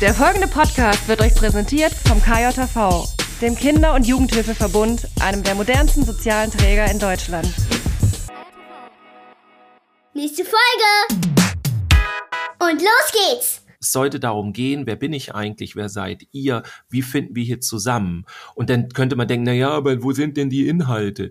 Der folgende Podcast wird euch präsentiert vom KJV, dem Kinder- und Jugendhilfeverbund, einem der modernsten sozialen Träger in Deutschland. Nächste Folge! Und los geht's! Es sollte darum gehen, wer bin ich eigentlich, wer seid ihr, wie finden wir hier zusammen? Und dann könnte man denken, na ja, aber wo sind denn die Inhalte?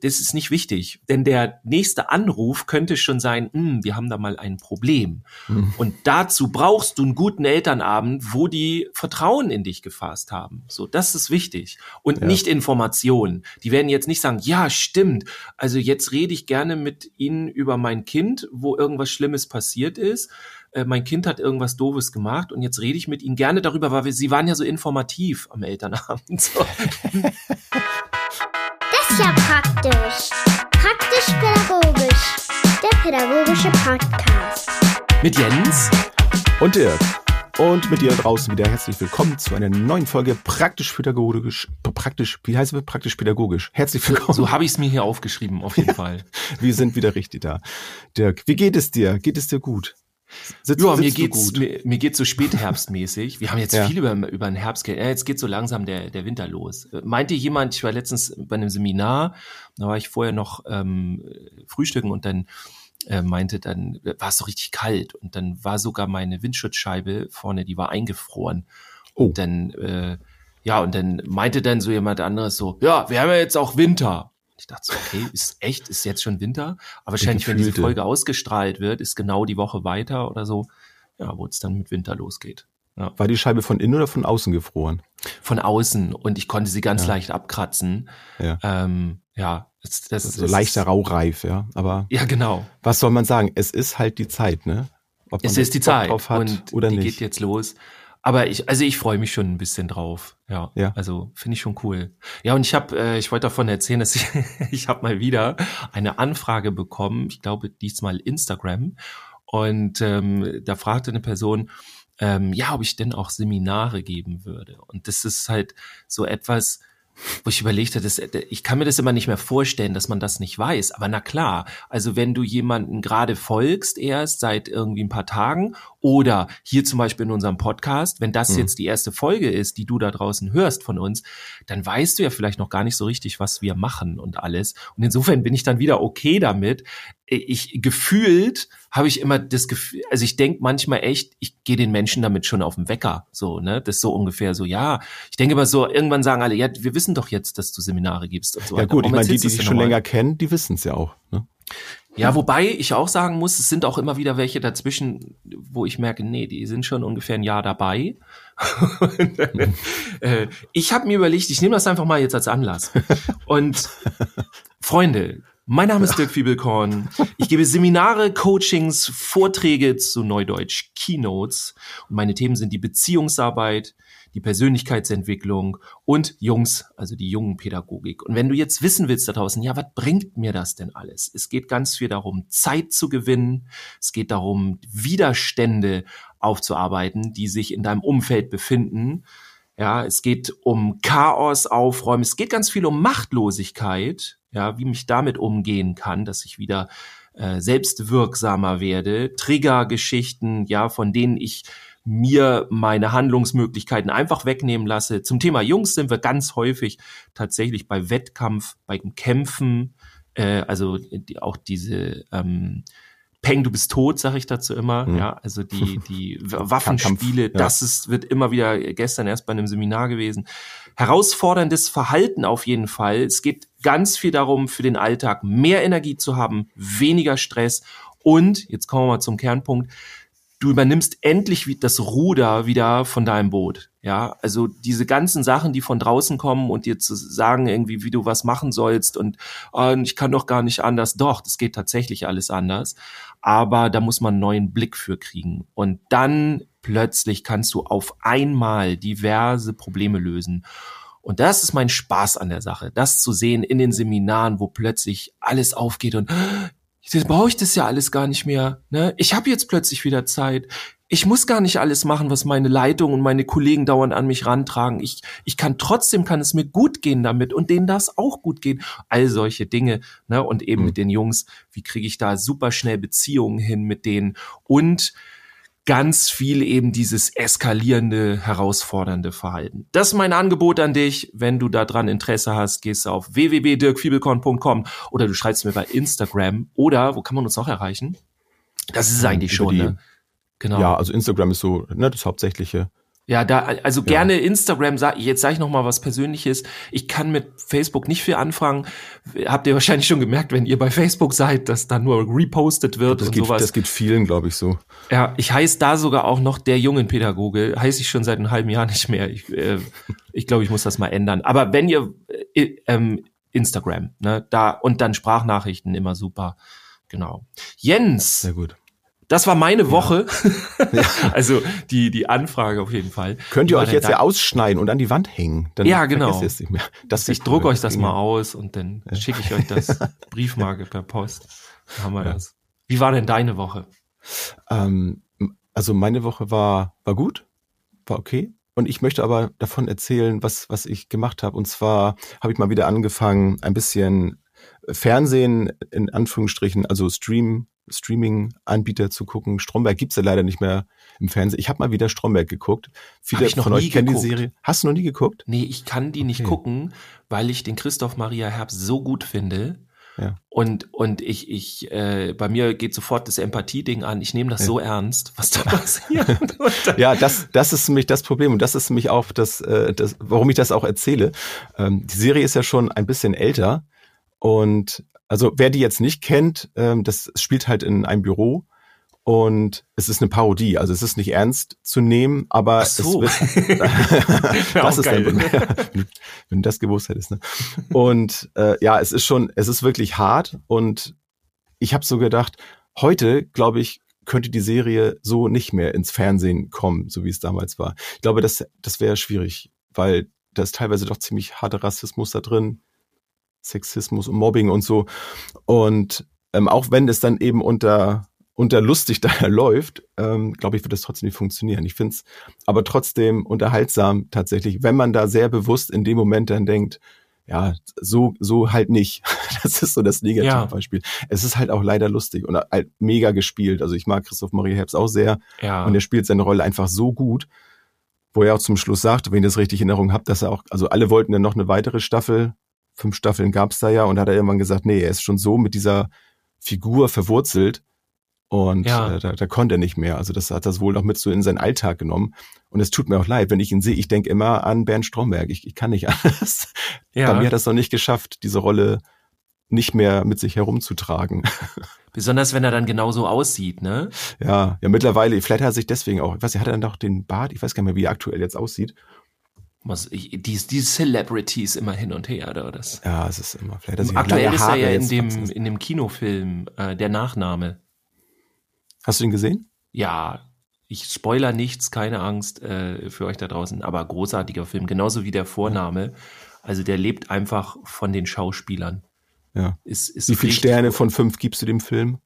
Das ist nicht wichtig, denn der nächste Anruf könnte schon sein, hm, wir haben da mal ein Problem. Mhm. Und dazu brauchst du einen guten Elternabend, wo die Vertrauen in dich gefasst haben. So, das ist wichtig. Und ja. nicht Informationen. Die werden jetzt nicht sagen, ja, stimmt. Also jetzt rede ich gerne mit Ihnen über mein Kind, wo irgendwas Schlimmes passiert ist äh, mein Kind hat irgendwas Doofes gemacht und jetzt rede ich mit Ihnen gerne darüber, weil wir, Sie waren ja so informativ am Elternabend. So. Das ist ja praktisch. Praktisch-pädagogisch. Der pädagogische Podcast. Mit Jens und Dirk. Und mit dir draußen wieder herzlich willkommen zu einer neuen Folge praktisch-pädagogisch. Praktisch, wie heißt es praktisch-pädagogisch? Herzlich willkommen. So, so habe ich es mir hier aufgeschrieben, auf jeden Fall. Wir sind wieder richtig da. Dirk, wie geht es dir? Geht es dir gut? Sitzt, ja, mir geht's, mir, mir geht's so spätherbstmäßig. Wir haben jetzt ja. viel über, über den Herbst geredet. Ja, jetzt geht so langsam der, der Winter los. Meinte jemand, ich war letztens bei einem Seminar, da war ich vorher noch ähm, frühstücken und dann äh, meinte, dann war es so richtig kalt und dann war sogar meine Windschutzscheibe vorne, die war eingefroren. Oh. Und dann, äh, ja, und dann meinte dann so jemand anderes so, ja, wir haben ja jetzt auch Winter. Ich dachte so, okay, ist echt, ist jetzt schon Winter? Aber wahrscheinlich, wenn diese Folge ausgestrahlt wird, ist genau die Woche weiter oder so, ja, wo es dann mit Winter losgeht. Ja. War die Scheibe von innen oder von außen gefroren? Von außen und ich konnte sie ganz ja. leicht abkratzen. Ja, ähm, ja das, das, ist so leichter Raureif, ja. Aber ja, genau. Was soll man sagen? Es ist halt die Zeit, ne? es ist die Zeit und oder die nicht. geht jetzt los. Aber ich, also ich freue mich schon ein bisschen drauf. Ja, ja. also finde ich schon cool. Ja, und ich habe, äh, ich wollte davon erzählen, dass ich, ich habe mal wieder eine Anfrage bekommen. Ich glaube diesmal Instagram. Und ähm, da fragte eine Person, ähm, ja, ob ich denn auch Seminare geben würde. Und das ist halt so etwas, wo ich überlegte, das, ich kann mir das immer nicht mehr vorstellen, dass man das nicht weiß. Aber na klar, also wenn du jemanden gerade folgst erst seit irgendwie ein paar Tagen oder hier zum Beispiel in unserem Podcast, wenn das mhm. jetzt die erste Folge ist, die du da draußen hörst von uns, dann weißt du ja vielleicht noch gar nicht so richtig, was wir machen und alles. Und insofern bin ich dann wieder okay damit. Ich gefühlt habe ich immer das Gefühl, also ich denke manchmal echt, ich gehe den Menschen damit schon auf den Wecker, so, ne? Das ist so ungefähr so, ja. Ich denke immer so, irgendwann sagen alle, ja, wir wissen doch jetzt, dass du Seminare gibst und so. Ja gut, ich meine, die, die dich schon länger kennen, die wissen es ja auch, ne? Ja, wobei ich auch sagen muss, es sind auch immer wieder welche dazwischen, wo ich merke, nee, die sind schon ungefähr ein Jahr dabei. Äh, ich habe mir überlegt, ich nehme das einfach mal jetzt als Anlass. Und Freunde, mein Name ist Dirk Fiebelkorn. Ich gebe Seminare, Coachings, Vorträge zu Neudeutsch, Keynotes. Und meine Themen sind die Beziehungsarbeit, die Persönlichkeitsentwicklung und Jungs, also die jungen Pädagogik. Und wenn du jetzt wissen willst da draußen, ja, was bringt mir das denn alles? Es geht ganz viel darum, Zeit zu gewinnen. Es geht darum, Widerstände aufzuarbeiten, die sich in deinem Umfeld befinden. Ja, es geht um Chaos aufräumen. Es geht ganz viel um Machtlosigkeit. Ja, wie mich damit umgehen kann, dass ich wieder äh, selbstwirksamer werde. Triggergeschichten, ja, von denen ich mir meine Handlungsmöglichkeiten einfach wegnehmen lasse. Zum Thema Jungs sind wir ganz häufig tatsächlich bei Wettkampf, beim Kämpfen, äh, also die, auch diese ähm, Peng, du bist tot, sage ich dazu immer. Mhm. Ja, also die die Waffenspiele, ja. das ist wird immer wieder gestern erst bei einem Seminar gewesen. Herausforderndes Verhalten auf jeden Fall. Es geht ganz viel darum, für den Alltag mehr Energie zu haben, weniger Stress und jetzt kommen wir mal zum Kernpunkt du übernimmst endlich das Ruder wieder von deinem Boot. Ja, also diese ganzen Sachen, die von draußen kommen und dir zu sagen irgendwie, wie du was machen sollst und äh, ich kann doch gar nicht anders. Doch, das geht tatsächlich alles anders. Aber da muss man einen neuen Blick für kriegen. Und dann plötzlich kannst du auf einmal diverse Probleme lösen. Und das ist mein Spaß an der Sache, das zu sehen in den Seminaren, wo plötzlich alles aufgeht und jetzt brauche ich das ja alles gar nicht mehr. Ne? Ich habe jetzt plötzlich wieder Zeit. Ich muss gar nicht alles machen, was meine Leitung und meine Kollegen dauernd an mich rantragen. Ich, ich kann trotzdem, kann es mir gut gehen damit und denen das auch gut gehen. All solche Dinge. Ne? Und eben mhm. mit den Jungs, wie kriege ich da super schnell Beziehungen hin mit denen? Und ganz viel eben dieses eskalierende, herausfordernde Verhalten. Das ist mein Angebot an dich. Wenn du daran Interesse hast, gehst du auf www.dirkfiebelkorn.com oder du schreibst mir bei Instagram oder wo kann man uns noch erreichen? Das ist es eigentlich Über schon, die- ne? Genau. Ja, also Instagram ist so ne, das Hauptsächliche. Ja, da, also gerne Instagram, sag, jetzt sage ich noch mal was Persönliches. Ich kann mit Facebook nicht viel anfangen. Habt ihr wahrscheinlich schon gemerkt, wenn ihr bei Facebook seid, dass da nur repostet wird Das und geht, sowas. das geht vielen, glaube ich, so. Ja, ich heiße da sogar auch noch der jungen Pädagoge. Heiße ich schon seit einem halben Jahr nicht mehr. Ich, äh, ich glaube, ich muss das mal ändern. Aber wenn ihr äh, ähm, Instagram, ne, da und dann Sprachnachrichten immer super. Genau. Jens, Sehr gut. Das war meine Woche. also die die Anfrage auf jeden Fall. Könnt ihr euch jetzt ja ausschneiden und an die Wand hängen? Dann Ja, genau. mehr. Das Ich druck euch das mal aus und dann schicke ich euch das Briefmarke per Post. Dann haben wir das. Wie war denn deine Woche? Ähm, also meine Woche war, war gut, war okay. Und ich möchte aber davon erzählen, was, was ich gemacht habe. Und zwar habe ich mal wieder angefangen, ein bisschen Fernsehen in Anführungsstrichen, also Stream, Streaming-Anbieter zu gucken. Stromberg gibt's ja leider nicht mehr im Fernsehen. Ich habe mal wieder Stromberg geguckt. Viele von euch kennen geguckt. die Serie. Hast du noch nie geguckt? Nee, ich kann die nicht Okay. gucken, weil ich den Christoph Maria Herbst so gut finde. Ja. Und, und ich, ich, äh, bei mir geht sofort das Empathie-Ding an. Ich nehme das so ernst, was da passiert. Ja, das, das ist nämlich das Problem und das ist nämlich auch das, äh, das warum ich das auch erzähle. Ähm, die Serie ist ja schon ein bisschen älter und also wer die jetzt nicht kennt, ähm, das spielt halt in einem Büro und es ist eine Parodie, also es ist nicht ernst zu nehmen, aber Ach so. es wird, das ist geil. dann, wenn du das gewusst hättest. Ne? Und äh, ja, es ist schon, es ist wirklich hart und ich habe so gedacht, heute glaube ich könnte die Serie so nicht mehr ins Fernsehen kommen, so wie es damals war. Ich glaube, das das wäre schwierig, weil da ist teilweise doch ziemlich harter Rassismus da drin, Sexismus und Mobbing und so. Und ähm, auch wenn es dann eben unter unter lustig da läuft, ähm, glaube ich, wird das trotzdem nicht funktionieren. Ich finde es aber trotzdem unterhaltsam tatsächlich, wenn man da sehr bewusst in dem Moment dann denkt, ja, so, so halt nicht. Das ist so das Negativbeispiel. Es ist halt auch leider lustig und halt mega gespielt. Also ich mag Christoph Maria Herbst auch sehr ja. und er spielt seine Rolle einfach so gut, wo er auch zum Schluss sagt, wenn ich das richtig in Erinnerung habe, dass er auch, also alle wollten dann noch eine weitere Staffel, fünf Staffeln gab's da ja und hat er irgendwann gesagt, nee, er ist schon so mit dieser Figur verwurzelt und Ja. äh, da, da konnte er nicht mehr. Also das hat das wohl noch mit so in seinen Alltag genommen. Und es tut mir auch leid, wenn ich ihn sehe, ich denke immer an Bernd Stromberg. Ich, ich kann nicht anders. Ja. Bei mir hat er es noch nicht geschafft, diese Rolle nicht mehr mit sich herumzutragen. Besonders wenn er dann genauso aussieht, ne? Ja, ja, mittlerweile, vielleicht hat er sich deswegen auch, ich weiß nicht, hat er dann doch den Bart, ich weiß gar nicht mehr, wie er aktuell jetzt aussieht. Die, die Celebrities immer hin und her, da das. Ja, es ist immer, vielleicht sich Aktuell ist er ja in dem, in dem Kinofilm, äh, der Nachname. Hast du ihn gesehen? Ja, ich spoiler nichts, keine Angst äh, für euch da draußen, aber großartiger Film, genauso wie der Vorname. Also der lebt einfach von den Schauspielern. Ja. Ist, ist Wie viele Sterne von fünf gibst du dem Film?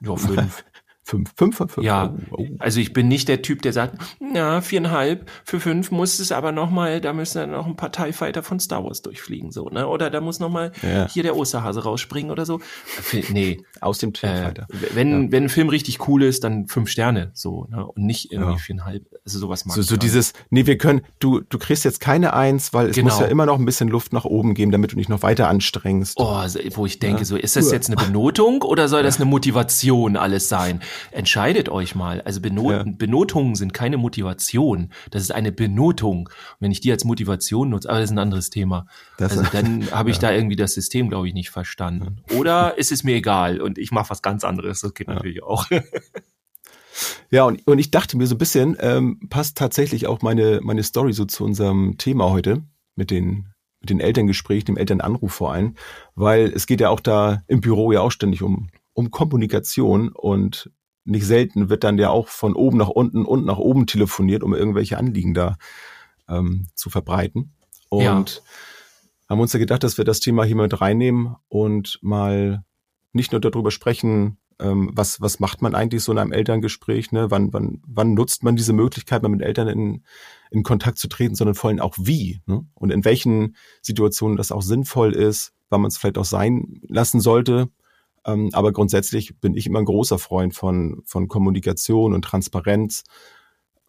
Ja, fünf. Fünf, fünf von fünf. Ja, Oh, oh. also ich bin nicht der Typ, der sagt, na, viereinhalb, für fünf muss es aber noch mal, da müssen dann noch ein paar TIE Fighter von Star Wars durchfliegen, so, ne? Oder da muss noch mal Ja. hier der Osterhase rausspringen oder so. Nee, Aus dem äh, Tierfighter. wenn, wenn ein Film richtig cool ist, dann fünf Sterne, so, ne? Und nicht irgendwie Ja. viereinhalb. Also sowas mag So, so nicht. dieses, nee, wir können, du, du kriegst jetzt keine Eins, weil es Genau. muss ja immer noch ein bisschen Luft nach oben geben, damit du dich noch weiter anstrengst. Oh, wo ich denke, Ja. so, ist das jetzt eine Benotung oder soll das eine Motivation alles sein? Entscheidet euch mal. Also Benot Ja. Benotungen sind keine Motivation. Das ist eine Benotung. Wenn ich die als Motivation nutze, aber das ist ein anderes Thema. Das- also dann habe ich da irgendwie das System, glaube ich, nicht verstanden. Oder ist es mir egal und ich mache was ganz anderes. Das geht natürlich auch. Ja, und, und ich dachte mir so ein bisschen, ähm, passt tatsächlich auch meine, meine Story so zu unserem Thema heute mit den, mit den Elterngesprächen, dem Elternanruf vor allem, weil es geht ja auch da im Büro ja auch ständig um, um Kommunikation und nicht selten wird dann ja auch von oben nach unten und nach oben telefoniert, um irgendwelche Anliegen da ähm, zu verbreiten. Und Ja. haben uns ja gedacht, dass wir das Thema hier mit reinnehmen und mal nicht nur darüber sprechen, ähm, was, was macht man eigentlich so in einem Elterngespräch, ne? wann, wann, wann nutzt man diese Möglichkeit, mal mit Eltern in, in Kontakt zu treten, sondern vor allem auch wie ne? und in welchen Situationen das auch sinnvoll ist, wann man es vielleicht auch sein lassen sollte. Ähm, aber grundsätzlich bin ich immer ein großer Freund von, von Kommunikation und Transparenz.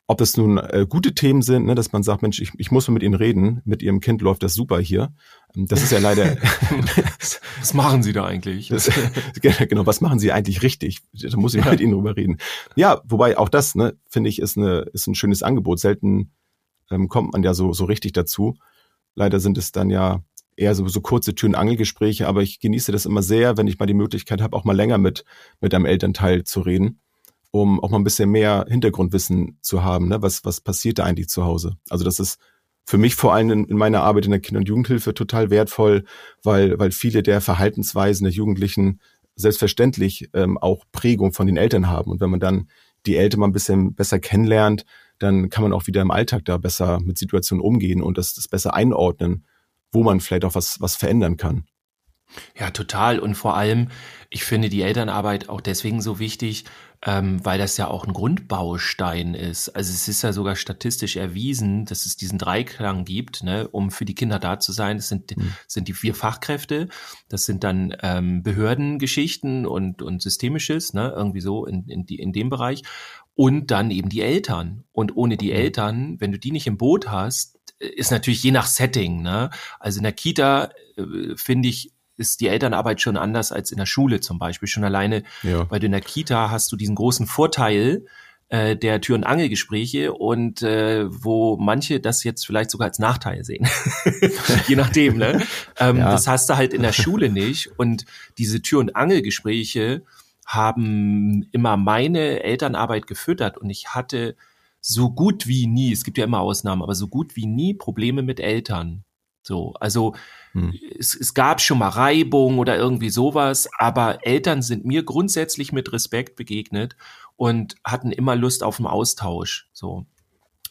Ob es nun äh, gute Themen sind, ne, dass man sagt, Mensch, ich, ich muss mit Ihnen reden, mit Ihrem Kind läuft das super hier. Ähm, das ist ja leider. was machen Sie da eigentlich? Das, genau, was machen Sie eigentlich richtig? Da muss ich ja. mit Ihnen drüber reden. Ja, wobei auch das, ne, finde ich, ist, eine, ist ein schönes Angebot. Selten ähm, kommt man ja so, so richtig dazu. Leider sind es dann ja eher so, so kurze Tür- und Angelgespräche, aber ich genieße das immer sehr, wenn ich mal die Möglichkeit habe, auch mal länger mit, mit einem Elternteil zu reden um auch mal ein bisschen mehr Hintergrundwissen zu haben. Ne? Was, was passiert da eigentlich zu Hause? Also das ist für mich vor allem in, in meiner Arbeit in der Kinder- und Jugendhilfe total wertvoll, weil, weil viele der Verhaltensweisen der Jugendlichen selbstverständlich ähm, auch Prägung von den Eltern haben. Und wenn man dann die Eltern mal ein bisschen besser kennenlernt, dann kann man auch wieder im Alltag da besser mit Situationen umgehen und das, das besser einordnen, wo man vielleicht auch was, was verändern kann. Ja, total. Und vor allem, ich finde die Elternarbeit auch deswegen so wichtig, ähm, weil das ja auch ein Grundbaustein ist. Also es ist ja sogar statistisch erwiesen, dass es diesen Dreiklang gibt, ne, um für die Kinder da zu sein. Das sind, mhm. sind die vier Fachkräfte, das sind dann ähm, Behördengeschichten und, und Systemisches, ne, irgendwie so in, in, die, in dem Bereich. Und dann eben die Eltern. Und ohne die mhm. Eltern, wenn du die nicht im Boot hast, ist natürlich je nach Setting. Ne? Also in der Kita äh, finde ich ist die Elternarbeit schon anders als in der Schule zum Beispiel. Schon alleine, ja. weil du in der Kita hast du diesen großen Vorteil, äh, der Tür- und Angelgespräche und äh, wo manche das jetzt vielleicht sogar als Nachteil sehen. Je nachdem, ne? Ähm, ja. Das hast du halt in der Schule nicht. Und diese Tür- und Angelgespräche haben immer meine Elternarbeit gefüttert und ich hatte so gut wie nie, es gibt ja immer Ausnahmen, aber so gut wie nie Probleme mit Eltern. So, also hm. es, es gab schon mal Reibung oder irgendwie sowas, aber Eltern sind mir grundsätzlich mit Respekt begegnet und hatten immer Lust auf den Austausch. So.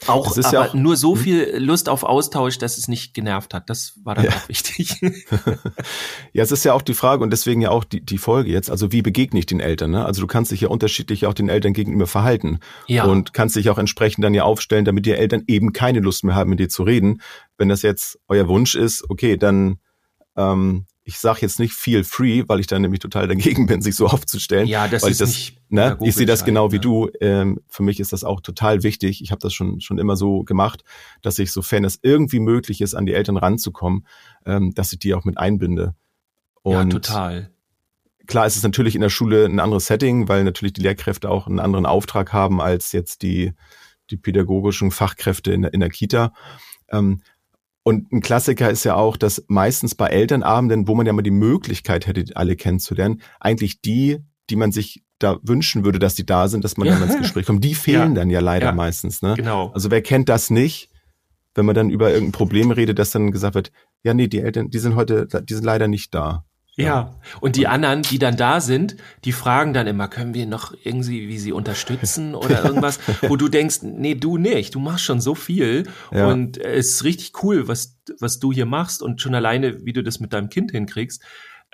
Auch, aber ja auch, nur so hm? viel Lust auf Austausch, dass es nicht genervt hat. Das war dann ja. auch wichtig. ja, es ist ja auch die Frage und deswegen ja auch die, die Folge jetzt. Also wie begegne ich den Eltern? Ne? Also du kannst dich ja unterschiedlich auch den Eltern gegenüber verhalten ja. und kannst dich auch entsprechend dann ja aufstellen, damit die Eltern eben keine Lust mehr haben, mit dir zu reden. Wenn das jetzt euer Wunsch ist, okay, dann ähm, ich sage jetzt nicht feel free, weil ich da nämlich total dagegen bin, sich so aufzustellen. Ja, das weil ist ich das, nicht ne, ich sehe das genau wie du. Ähm, für mich ist das auch total wichtig. Ich habe das schon schon immer so gemacht, dass ich, sofern es irgendwie möglich ist, an die Eltern ranzukommen, ähm, dass ich die auch mit einbinde. Und ja, total. Klar ist es natürlich in der Schule ein anderes Setting, weil natürlich die Lehrkräfte auch einen anderen Auftrag haben als jetzt die die pädagogischen Fachkräfte in der, in der Kita. Ähm, und ein Klassiker ist ja auch, dass meistens bei Elternabenden, wo man ja mal die Möglichkeit hätte, alle kennenzulernen, eigentlich die, die man sich da wünschen würde, dass die da sind, dass man ja. dann ins Gespräch kommt, die fehlen ja. dann ja leider ja. meistens. Ne? Genau. Also wer kennt das nicht, wenn man dann über irgendein Problem redet, dass dann gesagt wird, ja, nee, die Eltern, die sind heute, die sind leider nicht da. Ja. Und die anderen, die dann da sind, die fragen dann immer, können wir noch irgendwie wie sie unterstützen oder irgendwas, wo du denkst, nee, du nicht, du machst schon so viel ja. und es ist richtig cool, was, was du hier machst und schon alleine, wie du das mit deinem Kind hinkriegst.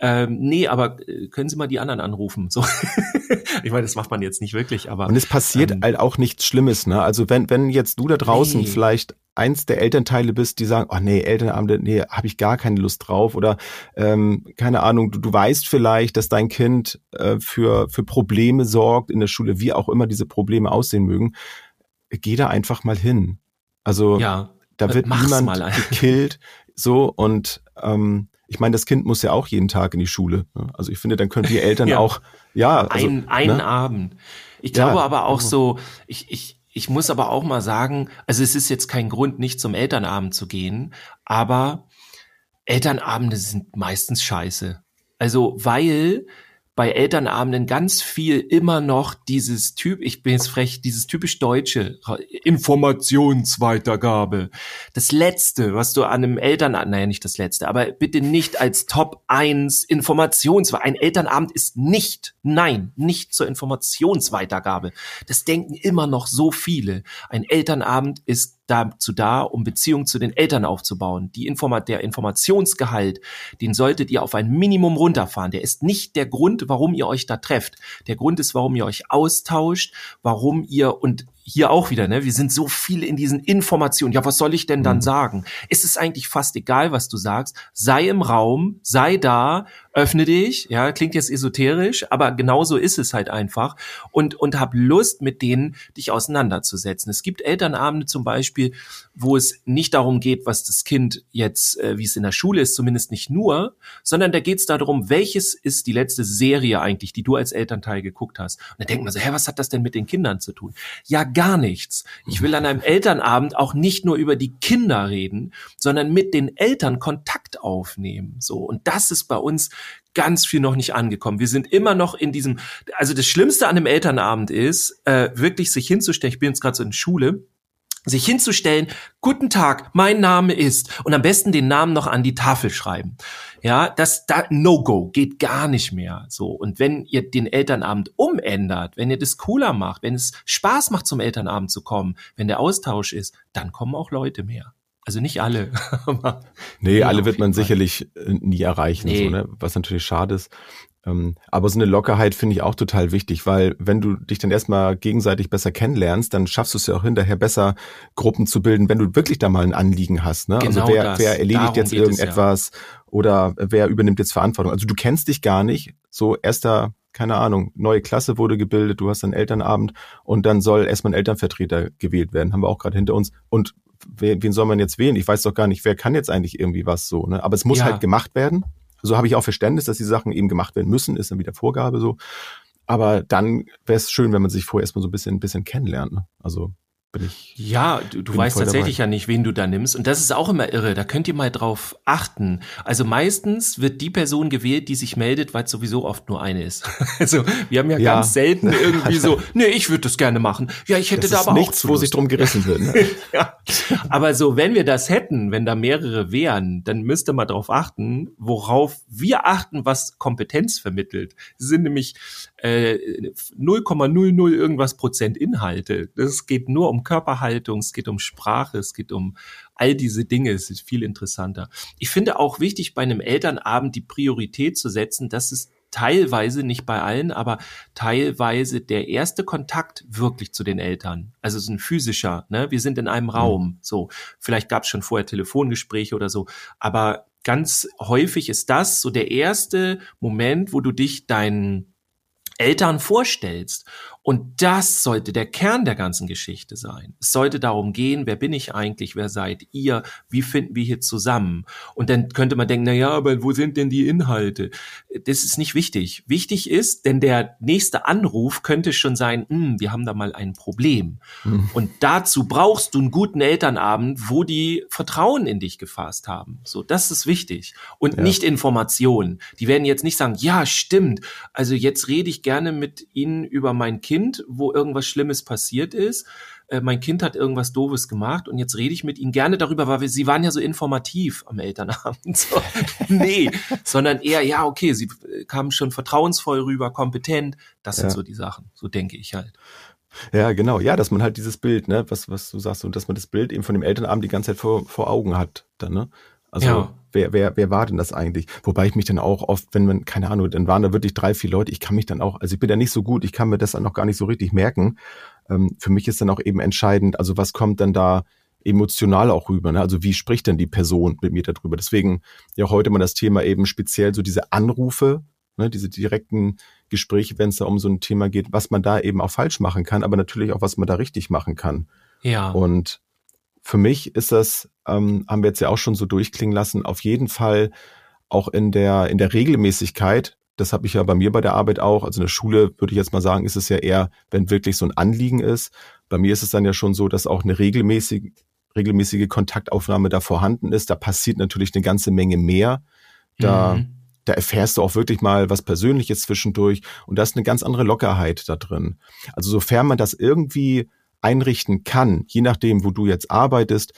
Ähm, nee, aber äh, können Sie mal die anderen anrufen? So, ich meine, das macht man jetzt nicht wirklich, aber und es passiert ähm, halt auch nichts Schlimmes, ne? Also wenn wenn jetzt du da draußen nee. vielleicht eins der Elternteile bist, die sagen, oh nee, Elternabende, nee, habe ich gar keine Lust drauf oder ähm, keine Ahnung, du, du weißt vielleicht, dass dein Kind äh, für für Probleme sorgt in der Schule, wie auch immer diese Probleme aussehen mögen, geh da einfach mal hin. Also ja, da wird niemand gekillt, so und ähm, ich meine, das Kind muss ja auch jeden Tag in die Schule. Ne? Also ich finde, dann können wir Eltern ja. auch, ja. Also, ein, einen ne? Abend. Ich glaube ja. aber auch so, ich, ich, ich muss aber auch mal sagen, also es ist jetzt kein Grund, nicht zum Elternabend zu gehen, aber Elternabende sind meistens scheiße. Also, weil bei Elternabenden ganz viel immer noch dieses Typ, ich bin jetzt frech, dieses typisch deutsche Informationsweitergabe. Das letzte, was du an einem Elternabend, naja, nicht das letzte, aber bitte nicht als Top 1 Informations, ein Elternabend ist nicht, nein, nicht zur Informationsweitergabe. Das denken immer noch so viele. Ein Elternabend ist dazu da, um Beziehungen zu den Eltern aufzubauen. Die Informa der Informationsgehalt, den solltet ihr auf ein Minimum runterfahren. Der ist nicht der Grund, warum ihr euch da trefft. Der Grund ist, warum ihr euch austauscht, warum ihr und hier auch wieder, ne? Wir sind so viel in diesen Informationen. Ja, was soll ich denn dann Mhm. sagen? Es ist eigentlich fast egal, was du sagst. Sei im Raum, sei da, öffne dich. Ja, klingt jetzt esoterisch, aber genauso ist es halt einfach. Und, und hab Lust, mit denen dich auseinanderzusetzen. Es gibt Elternabende zum Beispiel, wo es nicht darum geht, was das Kind jetzt, äh, wie es in der Schule ist, zumindest nicht nur, sondern da geht es darum, welches ist die letzte Serie eigentlich, die du als Elternteil geguckt hast. Und dann denkt man so, hä, was hat das denn mit den Kindern zu tun? Ja, gar nichts. Ich will an einem Elternabend auch nicht nur über die Kinder reden, sondern mit den Eltern Kontakt aufnehmen. So. Und das ist bei uns ganz viel noch nicht angekommen. Wir sind immer noch in diesem, also das Schlimmste an einem Elternabend ist, äh, wirklich sich hinzustellen, ich bin jetzt gerade so in Schule, sich hinzustellen, guten Tag, mein Name ist und am besten den Namen noch an die Tafel schreiben. Ja, das da No-Go geht gar nicht mehr so und wenn ihr den Elternabend umändert, wenn ihr das cooler macht, wenn es Spaß macht zum Elternabend zu kommen, wenn der Austausch ist, dann kommen auch Leute mehr. Also nicht alle. Nee, alle wird man Fall. sicherlich äh, nie erreichen, Nee. so, ne? was natürlich schade ist. Ähm, aber so eine Lockerheit finde ich auch total wichtig, weil wenn du dich dann erstmal gegenseitig besser kennenlernst, dann schaffst du es ja auch hinterher besser, Gruppen zu bilden, wenn du wirklich da mal ein Anliegen hast. Ne? Genau also wer, das. wer erledigt Darum jetzt es, irgendetwas oder wer übernimmt jetzt Verantwortung. Also du kennst dich gar nicht. So erster, keine Ahnung, neue Klasse wurde gebildet, du hast einen Elternabend und dann soll erstmal ein Elternvertreter gewählt werden. Haben wir auch gerade hinter uns. Und wen, wen soll man jetzt wählen? Ich weiß doch gar nicht, wer kann jetzt eigentlich irgendwie was so. Ne? Aber es muss Ja. halt gemacht werden. So habe ich auch Verständnis, dass die Sachen eben gemacht werden müssen, ist dann wieder Vorgabe so. Aber dann wäre es schön, wenn man sich vorher erstmal so ein bisschen, ein bisschen kennenlernt. Ne? Also bin ich. Ja, du, du weißt tatsächlich dabei. ja nicht, wen du da nimmst. Und das ist auch immer irre. Da könnt ihr mal drauf achten. Also meistens wird die Person gewählt, die sich meldet, weil es sowieso oft nur eine ist. Also wir haben ja, Ja. ganz selten irgendwie so, nee, ich würde das gerne machen. Ja, ich hätte Das da aber nichts, auch zu wo sich drum gerissen wird. Ne? ja. Aber so, wenn wir das hätten, wenn da mehrere wären, dann müsste man darauf achten, worauf wir achten, was Kompetenz vermittelt. Das sind nämlich 0,00 irgendwas Prozent Inhalte. Es geht nur um Körperhaltung, es geht um Sprache, es geht um all diese Dinge. Es ist viel interessanter. Ich finde auch wichtig, bei einem Elternabend die Priorität zu setzen, dass es teilweise, nicht bei allen, aber teilweise der erste Kontakt wirklich zu den Eltern. Also so ein physischer, ne? Wir sind in einem Raum. So, vielleicht gab es schon vorher Telefongespräche oder so, aber ganz häufig ist das so der erste Moment, wo du dich deinen Eltern vorstellst. Und das sollte der Kern der ganzen Geschichte sein. Es sollte darum gehen, wer bin ich eigentlich, wer seid ihr, wie finden wir hier zusammen? Und dann könnte man denken, na ja, aber wo sind denn die Inhalte? Das ist nicht wichtig. Wichtig ist, denn der nächste Anruf könnte schon sein, hm, wir haben da mal ein Problem. Und dazu brauchst du einen guten Elternabend, wo die Vertrauen in dich gefasst haben. So, das ist wichtig. Und Ja. nicht Informationen. Die werden jetzt nicht sagen, ja, stimmt. Also jetzt rede ich gerne mit Ihnen über mein Kind, wo irgendwas Schlimmes passiert ist. Äh, mein Kind hat irgendwas Doofes gemacht und jetzt rede ich mit Ihnen gerne darüber, weil wir, Sie waren ja so informativ am Elternabend. So, nee, sondern eher, ja, okay, Sie äh, kamen schon vertrauensvoll rüber, kompetent. Das sind Ja. so die Sachen. So denke ich halt. Ja, genau. Ja, dass man halt dieses Bild, ne, was, was du sagst, und dass man das Bild eben von dem Elternabend die ganze Zeit vor, vor Augen hat, dann, ne? Also, Ja. wer, wer, wer war denn das eigentlich? Wobei ich mich dann auch oft, wenn man, keine Ahnung, dann waren da wirklich drei, vier Leute, ich kann mich dann auch, also ich bin da nicht so gut, ich kann mir das dann noch gar nicht so richtig merken. Ähm, für mich ist dann auch eben entscheidend, also was kommt dann da emotional auch rüber, ne? Also wie spricht denn die Person mit mir darüber? Deswegen ja heute mal das Thema eben speziell so diese Anrufe, ne, diese direkten Gespräche, wenn es da um so ein Thema geht, was man da eben auch falsch machen kann, aber natürlich auch, was man da richtig machen kann. Ja. Und für mich ist das, ähm, haben wir jetzt ja auch schon so durchklingen lassen, auf jeden Fall auch in der, in der Regelmäßigkeit. Das habe ich ja bei mir bei der Arbeit auch. Also in der Schule würde ich jetzt mal sagen, ist es ja eher, wenn wirklich so ein Anliegen ist. Bei mir ist es dann ja schon so, dass auch eine regelmäßige, regelmäßige Kontaktaufnahme da vorhanden ist. Da passiert natürlich eine ganze Menge mehr. Da, Mhm. da erfährst du auch wirklich mal was Persönliches zwischendurch und da ist eine ganz andere Lockerheit da drin. Also sofern man das irgendwie einrichten kann, je nachdem, wo du jetzt arbeitest,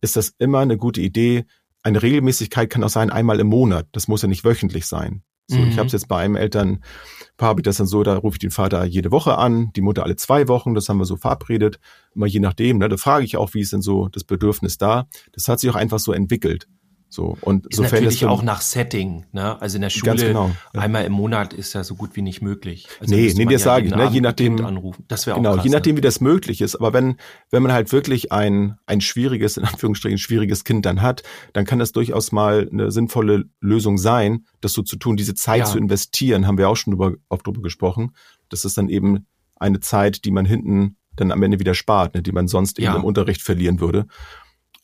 ist das immer eine gute Idee. Eine Regelmäßigkeit kann auch sein, einmal im Monat. Das muss ja nicht wöchentlich sein. So, Mhm. Ich habe es jetzt bei einem Elternpaar, habe ich das dann so, da rufe ich den Vater jede Woche an, die Mutter alle zwei Wochen, das haben wir so verabredet. Immer je nachdem, ne, da frage ich auch, wie ist denn so das Bedürfnis da. Das hat sich auch einfach so entwickelt. So und Ist sofern natürlich auch nach Setting, ne? Also in der Schule Ganz genau, ja. einmal im Monat ist ja so gut wie nicht möglich. Also Nee, nee, das sage ich, ne, Abend je nachdem- anrufen. Das wäre genau, krass, je nachdem, ne? wie das möglich ist. Aber wenn wenn man halt wirklich ein ein schwieriges, in Anführungsstrichen schwieriges Kind dann hat, dann kann das durchaus mal eine sinnvolle Lösung sein, das so zu tun, diese Zeit Ja. zu investieren. Haben wir auch schon drüber, oft drüber gesprochen. Das ist dann eben eine Zeit, die man hinten dann am Ende wieder spart, ne, die man sonst Ja. eben im Unterricht verlieren würde.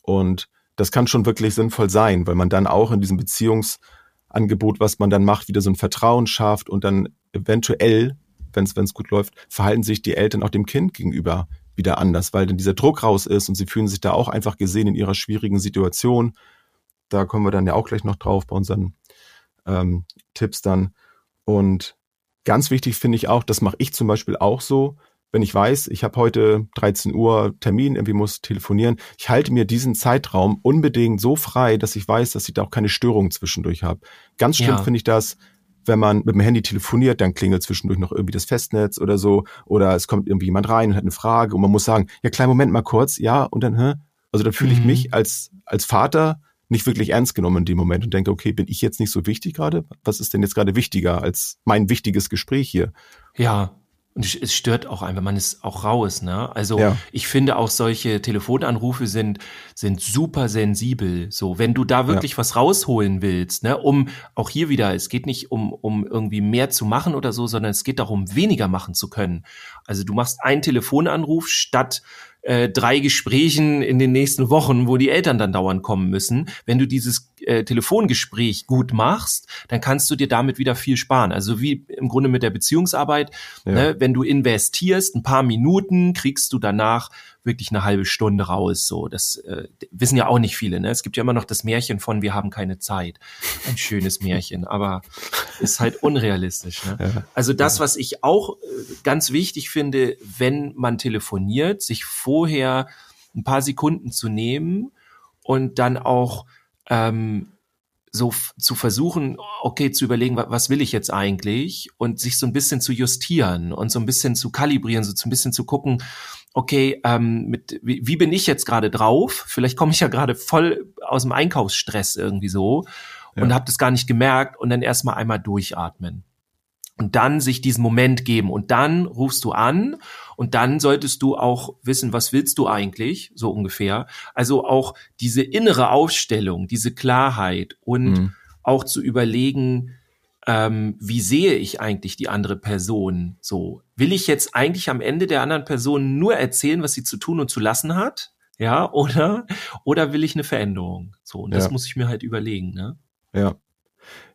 Und das kann schon wirklich sinnvoll sein, weil man dann auch in diesem Beziehungsangebot, was man dann macht, wieder so ein Vertrauen schafft und dann eventuell, wenn es gut läuft, verhalten sich die Eltern auch dem Kind gegenüber wieder anders, weil dann dieser Druck raus ist und sie fühlen sich da auch einfach gesehen in ihrer schwierigen Situation. Da kommen wir dann ja auch gleich noch drauf bei unseren ähm, Tipps dann. Und ganz wichtig finde ich auch, das mache ich zum Beispiel auch so, wenn ich weiß, ich habe heute 13 Uhr Termin, irgendwie muss telefonieren, ich halte mir diesen Zeitraum unbedingt so frei, dass ich weiß, dass ich da auch keine Störungen zwischendurch habe. Ganz schlimm Ja. finde ich das, wenn man mit dem Handy telefoniert, dann klingelt zwischendurch noch irgendwie das Festnetz oder so, oder es kommt irgendwie jemand rein und hat eine Frage und man muss sagen, ja, kleinen Moment mal kurz, ja, und dann, hä? Also dann fühle ich Mhm. mich als, als Vater nicht wirklich ernst genommen in dem Moment und denke, okay, bin ich jetzt nicht so wichtig gerade? Was ist denn jetzt gerade wichtiger als mein wichtiges Gespräch hier? Ja. Und es- stört auch wenn man es auch raus, ne? Also Ja. ich finde auch solche Telefonanrufe sind, sind super sensibel. So, wenn du da wirklich was rausholen willst, ne, um auch hier wieder, es geht nicht um, um irgendwie mehr zu machen oder so, sondern es geht darum, weniger machen zu können. Also du machst einen Telefonanruf statt äh, drei Gesprächen in den nächsten Wochen, wo die Eltern dann dauernd kommen müssen. Wenn du dieses äh, Telefongespräch gut machst, dann kannst du dir damit wieder viel sparen. Also wie im Grunde mit der Beziehungsarbeit, Ja. ne, wenn du investierst, ein paar Minuten, kriegst du danach wirklich eine halbe Stunde raus. So, das äh, wissen ja auch nicht viele. Ne? Es gibt ja immer noch das Märchen von wir haben keine Zeit. Ein schönes Märchen, aber ist halt unrealistisch. Ne? Ja. Also das, was ich auch äh, ganz wichtig finde, wenn man telefoniert, sich vorher ein paar Sekunden zu nehmen und dann auch ähm, so zu versuchen, okay, zu überlegen, wa- was will ich jetzt eigentlich und sich so ein bisschen zu justieren und so ein bisschen zu kalibrieren, so ein bisschen zu gucken, okay, ähm, mit wie, wie bin ich jetzt gerade drauf? Vielleicht komme ich ja gerade voll aus dem Einkaufsstress irgendwie so und Ja. habe das gar nicht gemerkt und dann erstmal einmal durchatmen und dann sich diesen Moment geben und dann rufst du an und dann solltest du auch wissen, was willst du eigentlich, so ungefähr. Also auch diese innere Aufstellung, diese Klarheit und Mhm. auch zu überlegen, ähm, wie sehe ich eigentlich die andere Person so? Will ich jetzt eigentlich am Ende der anderen Person nur erzählen, was sie zu tun und zu lassen hat? Ja, oder, oder will ich eine Veränderung? So, und das Ja. muss ich mir halt überlegen, ne? Ja.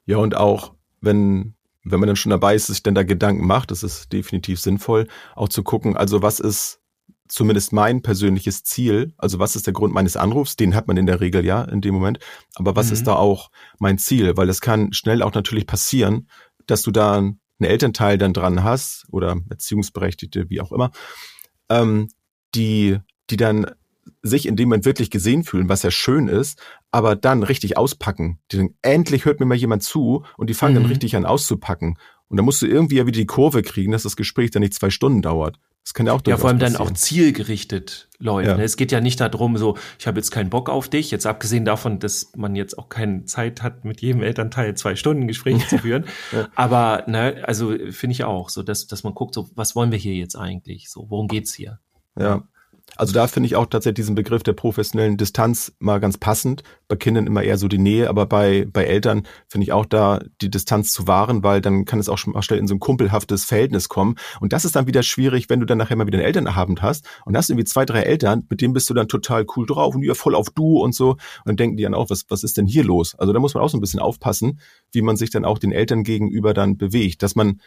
Ja, und auch, wenn, wenn man dann schon dabei ist, sich dann da Gedanken macht, das ist definitiv sinnvoll, auch zu gucken, also was ist zumindest mein persönliches Ziel, also was ist der Grund meines Anrufs, den hat man in der Regel ja in dem Moment, aber was Mhm. ist da auch mein Ziel, weil es kann schnell auch natürlich passieren, dass du da einen Elternteil dann dran hast oder Erziehungsberechtigte, wie auch immer, ähm, die, die dann sich in dem Moment wirklich gesehen fühlen, was ja schön ist, aber dann richtig auspacken. Die denken, endlich hört mir mal jemand zu und die fangen Mhm. dann richtig an auszupacken. Und dann musst du irgendwie ja wieder die Kurve kriegen, dass das Gespräch dann nicht zwei Stunden dauert. Das kann ja auch Ja, vor allem dann auch passieren. zielgerichtet läuft. Ja. Ne? Es geht ja nicht darum, so, ich habe jetzt keinen Bock auf dich, jetzt abgesehen davon, dass man jetzt auch keine Zeit hat, mit jedem Elternteil zwei Stunden Gespräche zu führen. Ja. Aber, ne, also finde ich auch, so dass, dass man guckt, so, was wollen wir hier jetzt eigentlich? So, worum geht's hier? Ja. Also da finde ich auch tatsächlich diesen Begriff der professionellen Distanz mal ganz passend. Bei Kindern immer eher so die Nähe, aber bei, bei Eltern finde ich auch da die Distanz zu wahren, weil dann kann es auch schon mal schnell in so ein kumpelhaftes Verhältnis kommen. Und das ist dann wieder schwierig, wenn du dann nachher mal wieder einen Elternabend hast und hast irgendwie zwei, drei Eltern, mit denen bist du dann total cool drauf und ja voll auf du und so. Und dann denken die dann auch, was, was ist denn hier los? Also da muss man auch so ein bisschen aufpassen, wie man sich dann auch den Eltern gegenüber dann bewegt, dass man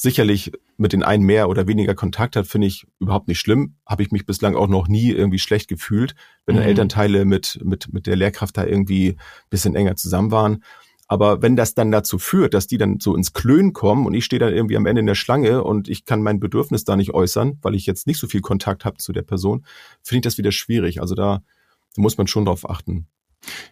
sicherlich mit den einen mehr oder weniger Kontakt hat, finde ich überhaupt nicht schlimm. Habe ich mich bislang auch noch nie irgendwie schlecht gefühlt, wenn Mhm. Elternteile mit, mit, mit der Lehrkraft da irgendwie bisschen enger zusammen waren. Aber wenn das dann dazu führt, dass die dann so ins Klönen kommen und ich stehe dann irgendwie am Ende in der Schlange und ich kann mein Bedürfnis da nicht äußern, weil ich jetzt nicht so viel Kontakt habe zu der Person, finde ich das wieder schwierig. Also da, da muss man schon drauf achten.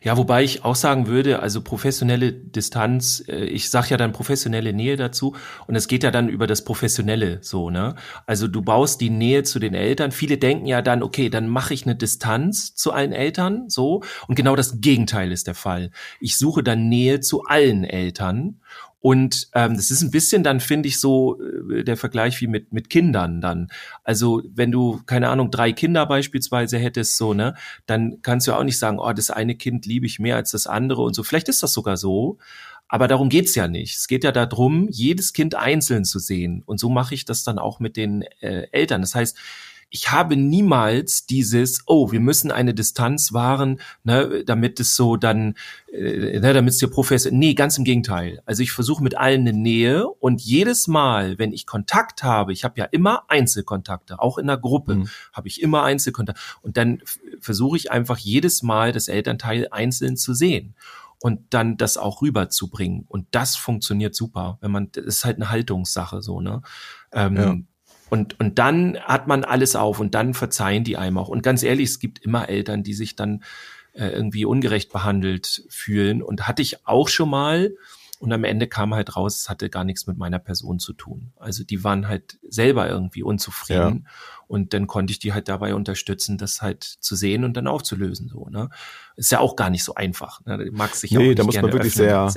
Ja, wobei ich auch sagen würde, also professionelle Distanz, äh, ich sag ja dann professionelle Nähe dazu und es geht ja dann über das Professionelle so, ne? Also du baust die Nähe zu den Eltern. Viele denken ja dann, okay, dann mache ich eine Distanz zu allen Eltern, so und genau das Gegenteil ist der Fall. Ich suche dann Nähe zu allen Eltern und ähm, das ist ein bisschen dann, finde ich, so äh, der Vergleich wie mit, mit Kindern dann. Also wenn du, keine Ahnung, drei Kinder beispielsweise hättest, so, ne, dann kannst du auch nicht sagen, oh, das eine Kind liebe ich mehr als das andere und so. Vielleicht ist das sogar so. Aber darum geht's ja nicht. Es geht ja darum, jedes Kind einzeln zu sehen. Und so mache ich das dann auch mit den äh, Eltern. Das heißt, ich habe niemals dieses, oh, wir müssen eine Distanz wahren, ne, damit es so dann, äh, ne, damit es dir professionell, nee, ganz im Gegenteil. Also ich versuche mit allen eine Nähe und jedes Mal, wenn ich Kontakt habe, ich habe ja immer Einzelkontakte, auch in der Gruppe mhm. habe ich immer Einzelkontakte und dann versuche ich einfach jedes Mal das Elternteil einzeln zu sehen und dann das auch rüberzubringen. Und das funktioniert super, wenn man, das ist halt eine Haltungssache so, ne? Ähm, ja. Und, und dann hat man alles auf und dann verzeihen die einem auch. Und ganz ehrlich, es gibt immer Eltern, die sich dann äh, irgendwie ungerecht behandelt fühlen. Und hatte ich auch schon mal. Und am Ende kam halt raus, es hatte gar nichts mit meiner Person zu tun. Also die waren halt selber irgendwie unzufrieden. Ja. Und dann konnte ich die halt dabei unterstützen, das halt zu sehen und dann aufzulösen. So, ne? Ist ja auch gar nicht so einfach. Ne? Mag sich nee, auch da muss man wirklich sehr,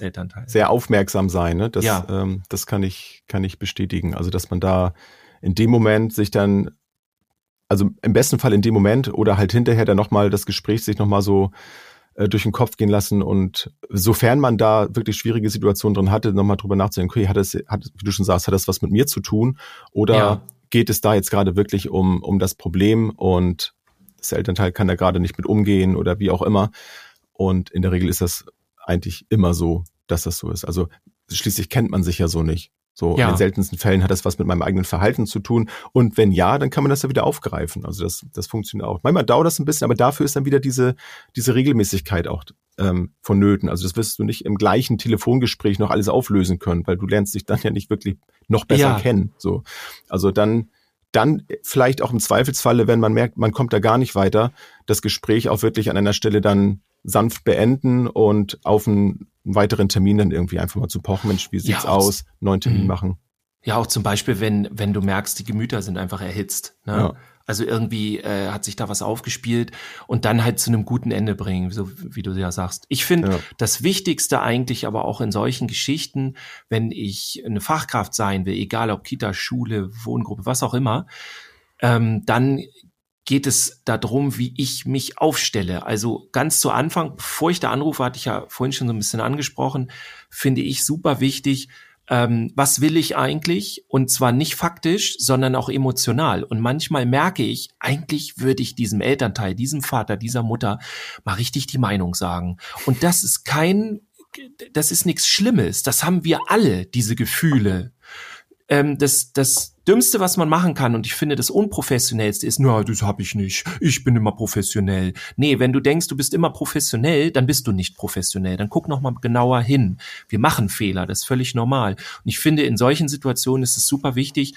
sehr aufmerksam sein. Ne? Das, ja. ähm, das kann ich, kann ich bestätigen. Also, dass man da in dem Moment sich dann, also im besten Fall in dem Moment oder halt hinterher dann nochmal das Gespräch sich nochmal so äh, durch den Kopf gehen lassen und sofern man da wirklich schwierige Situationen drin hatte, nochmal drüber nachzudenken, okay, hat das, hat, wie du schon sagst, hat das was mit mir zu tun oder ja. geht es da jetzt gerade wirklich um, um das Problem und das Elternteil kann da gerade nicht mit umgehen oder wie auch immer. Und in der Regel ist das eigentlich immer so, dass das so ist. Also schließlich kennt man sich ja so nicht. So ja. in den seltensten Fällen hat das was mit meinem eigenen Verhalten zu tun. Und wenn ja, dann kann man das ja wieder aufgreifen. Also das, das funktioniert auch. Manchmal dauert das ein bisschen, aber dafür ist dann wieder diese, diese Regelmäßigkeit auch ähm, vonnöten. Also das wirst du nicht im gleichen Telefongespräch noch alles auflösen können, weil du lernst dich dann ja nicht wirklich noch besser ja. kennen. So, also dann dann vielleicht auch im Zweifelsfalle, wenn man merkt, man kommt da gar nicht weiter, das Gespräch auch wirklich an einer Stelle dann sanft beenden und auf einen weiteren Termin dann irgendwie einfach mal zu pochen. Mensch, wie sieht's ja, aus? Neuen Termin mhm. machen. Ja, auch zum Beispiel, wenn, wenn du merkst, die Gemüter sind einfach erhitzt. Ne? Ja. Also irgendwie äh, hat sich da was aufgespielt und dann halt zu einem guten Ende bringen, so wie du ja sagst. Ich finde ja. das Wichtigste eigentlich aber auch in solchen Geschichten, wenn ich eine Fachkraft sein will, egal ob Kita, Schule, Wohngruppe, was auch immer, ähm, dann geht es darum, wie ich mich aufstelle. Also ganz zu Anfang, bevor ich da anrufe, hatte ich ja vorhin schon so ein bisschen angesprochen, finde ich super wichtig, ähm, was will ich eigentlich? Und zwar nicht faktisch, sondern auch emotional. Und manchmal merke ich, eigentlich würde ich diesem Elternteil, diesem Vater, dieser Mutter mal richtig die Meinung sagen. Und das ist kein, das ist nichts Schlimmes. Das haben wir alle, diese Gefühle ähm, das, das Dümmste, was man machen kann, und ich finde das Unprofessionellste ist, nur, das habe ich nicht, ich bin immer professionell. Nee, wenn du denkst, du bist immer professionell, dann bist du nicht professionell. Dann guck noch mal genauer hin. Wir machen Fehler, das ist völlig normal. Und ich finde, in solchen Situationen ist es super wichtig,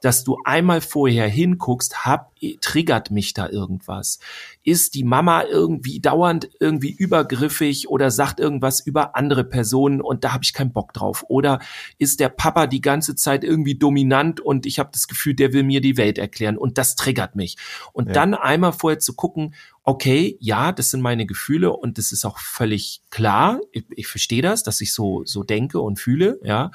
dass du einmal vorher hinguckst, hab, triggert mich da irgendwas? Ist die Mama irgendwie dauernd irgendwie übergriffig oder sagt irgendwas über andere Personen und da habe ich keinen Bock drauf? Oder ist der Papa die ganze Zeit irgendwie dominant und ich habe das Gefühl, der will mir die Welt erklären und das triggert mich? Und ja. dann einmal vorher zu gucken, okay, ja, das sind meine Gefühle und das ist auch völlig klar. Ich, ich verstehe das, dass ich so so denke und fühle, ja.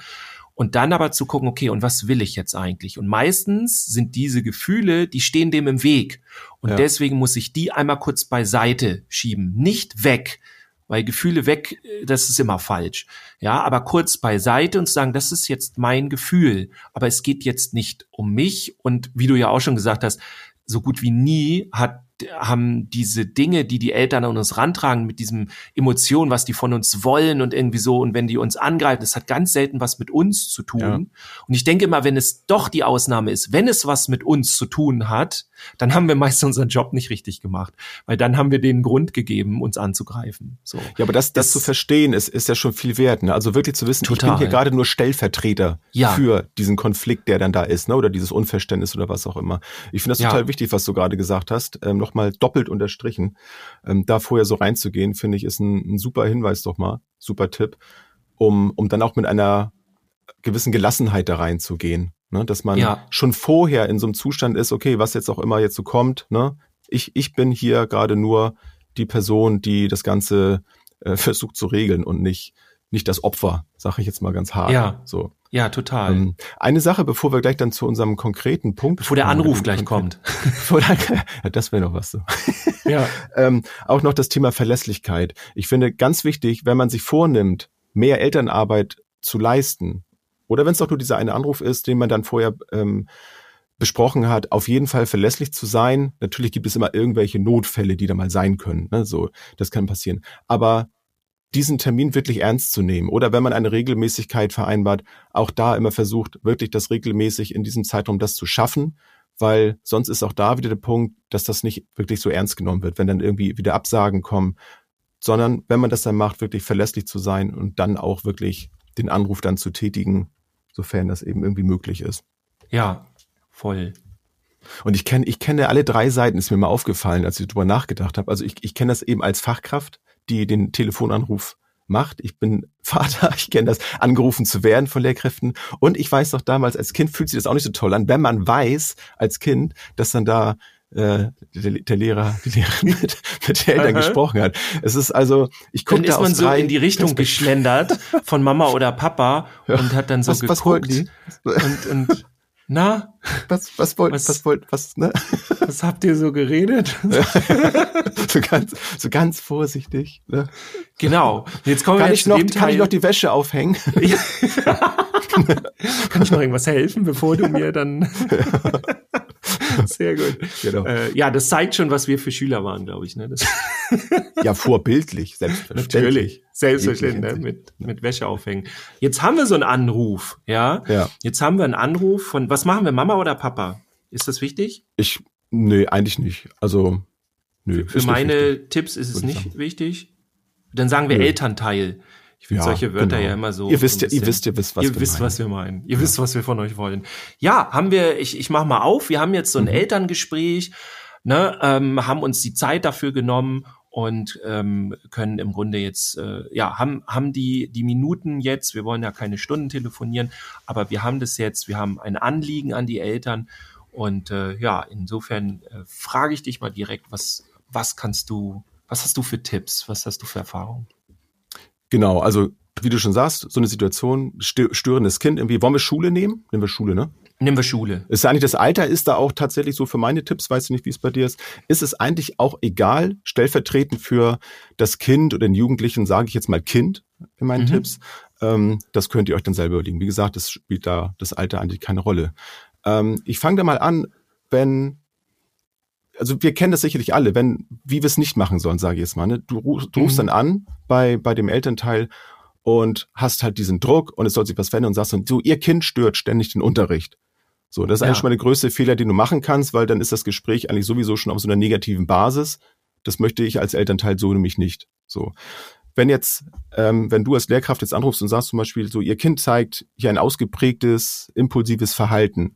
Und dann aber zu gucken, okay, und was will ich jetzt eigentlich? Und meistens sind diese Gefühle, die stehen dem im Weg. Und ja. deswegen muss ich die einmal kurz beiseite schieben. Nicht weg, weil Gefühle weg, das ist immer falsch. Ja, aber kurz beiseite und sagen, das ist jetzt mein Gefühl. Aber es geht jetzt nicht um mich. Und wie du ja auch schon gesagt hast, so gut wie nie hat haben diese Dinge, die die Eltern an uns rantragen, mit diesem Emotionen, was die von uns wollen und irgendwie so, und wenn die uns angreifen, das hat ganz selten was mit uns zu tun. Ja. Und ich denke immer, wenn es doch die Ausnahme ist, wenn es was mit uns zu tun hat, dann haben wir meist unseren Job nicht richtig gemacht, weil dann haben wir den Grund gegeben, uns anzugreifen. So. Ja, aber das, das, das zu verstehen, ist, ist ja schon viel wert. Ne? Also wirklich zu wissen, total. ich bin hier gerade nur Stellvertreter ja. für diesen Konflikt, der dann da ist, ne? oder dieses Unverständnis oder was auch immer. Ich finde das ja. total wichtig, was du gerade gesagt hast. Ähm, noch mal doppelt unterstrichen. Ähm, da vorher so reinzugehen, finde ich, ist ein, ein super Hinweis doch mal, super Tipp, um, um dann auch mit einer gewissen Gelassenheit da reinzugehen. Ne? Dass man Ja. schon vorher in so einem Zustand ist, okay, was jetzt auch immer jetzt so kommt, ne? Ich, ich bin hier gerade nur die Person, die das Ganze äh, versucht zu regeln und nicht, nicht das Opfer, sage ich jetzt mal ganz hart. Ja. So. Ja, total. Ähm, eine Sache, bevor wir gleich dann zu unserem konkreten Punkt. Bevor der Anruf dem gleich kommt. Der, das wäre noch was so. Ja. ähm, auch noch das Thema Verlässlichkeit. Ich finde ganz wichtig, wenn man sich vornimmt, mehr Elternarbeit zu leisten, oder wenn es doch nur dieser eine Anruf ist, den man dann vorher ähm, besprochen hat, auf jeden Fall verlässlich zu sein. Natürlich gibt es immer irgendwelche Notfälle, die da mal sein können. Ne? So, das kann passieren. Aber diesen Termin wirklich ernst zu nehmen oder wenn man eine Regelmäßigkeit vereinbart, auch da immer versucht, wirklich das regelmäßig in diesem Zeitraum das zu schaffen, weil sonst ist auch da wieder der Punkt, dass das nicht wirklich so ernst genommen wird, wenn dann irgendwie wieder Absagen kommen, sondern wenn man das dann macht, wirklich verlässlich zu sein und dann auch wirklich den Anruf dann zu tätigen, sofern das eben irgendwie möglich ist. Ja, voll. Und ich kenne ich kenne alle drei Seiten, ist mir mal aufgefallen, als ich drüber nachgedacht habe. Also ich, ich kenne das eben als Fachkraft, die den Telefonanruf macht. Ich bin Vater, ich kenne das, angerufen zu werden von Lehrkräften. Und ich weiß doch damals, als Kind fühlt sich das auch nicht so toll an, wenn man weiß, als Kind, dass dann da äh, der, der Lehrer, die Lehrerin mit, mit Eltern Aha. gesprochen hat. Es ist also, ich Dann gucke ist da man aus so in die Richtung geschlendert von Mama oder Papa und hat dann so was, geguckt. was wollten die? Und, und na, Was, was wollten, Was- was, wollten, was, ne? was habt ihr so geredet? so ganz, so ganz vorsichtig, ne? Genau. Jetzt kommen wir Kann jetzt ich noch, kann Teil. ich noch die Wäsche aufhängen? Kann ich noch irgendwas helfen, bevor du mir dann. Sehr gut. Genau. Äh, ja, das zeigt schon, was wir für Schüler waren, glaube ich. Ne? Das, Ja, vorbildlich, selbstverständlich. natürlich. Selbstverständlich, ne? Mit, mit Wäsche aufhängen. Jetzt haben wir so einen Anruf, ja? Ja. Jetzt haben wir einen Anruf von, was machen wir, Mama oder Papa? Ist das wichtig? Ich, nee, eigentlich nicht. Also, nö. Für meine. Tipps ist es nicht sagen. wichtig. Dann sagen wir Nö. Elternteil. Ich finde Ja, solche Wörter genau. ja immer so. Ihr wisst so ja, ihr wisst, ihr wisst, was ihr wir wisst, meinen. was wir meinen. Ihr wisst, was wir von euch wollen. Ja, haben wir, ich, ich mach mal auf, wir haben jetzt so ein Mhm. Elterngespräch, ne, ähm, haben uns die Zeit dafür genommen und ähm, können im Grunde jetzt, äh, ja, haben, haben die, die Minuten jetzt, wir wollen ja keine Stunden telefonieren, aber wir haben das jetzt, wir haben ein Anliegen an die Eltern und äh, ja, insofern äh, frage ich dich mal direkt, was, was kannst du, was hast du für Tipps, was hast du für Erfahrungen? Genau, also, wie du schon sagst, so eine Situation, stö- störendes Kind, irgendwie, wollen wir Schule nehmen? Nehmen wir Schule, ne? Nehmen wir Schule. Ist eigentlich das Alter ist da auch tatsächlich so für meine Tipps, weiß ich nicht, wie es bei dir ist, ist es eigentlich auch egal, stellvertretend für das Kind oder den Jugendlichen, sage ich jetzt mal Kind in meinen Mhm. Tipps. Ähm, das könnt ihr euch dann selber überlegen. Wie gesagt, das spielt da das Alter eigentlich keine Rolle. Ähm, ich fange da mal an, wenn also wir kennen das sicherlich alle, wenn, wie wir es nicht machen sollen, sage ich jetzt mal. Ne? Du, ruf- du rufst Mhm. dann an bei, bei dem Elternteil und hast halt diesen Druck und es soll sich was verändern und sagst dann, so, ihr Kind stört ständig den Unterricht. So, das ist Ja. eigentlich schon mal der größte Fehler, den du machen kannst, weil dann ist das Gespräch eigentlich sowieso schon auf so einer negativen Basis. Das möchte ich als Elternteil so nämlich nicht. So. Wenn jetzt, ähm, wenn du als Lehrkraft jetzt anrufst und sagst zum Beispiel so, ihr Kind zeigt hier ein ausgeprägtes, impulsives Verhalten.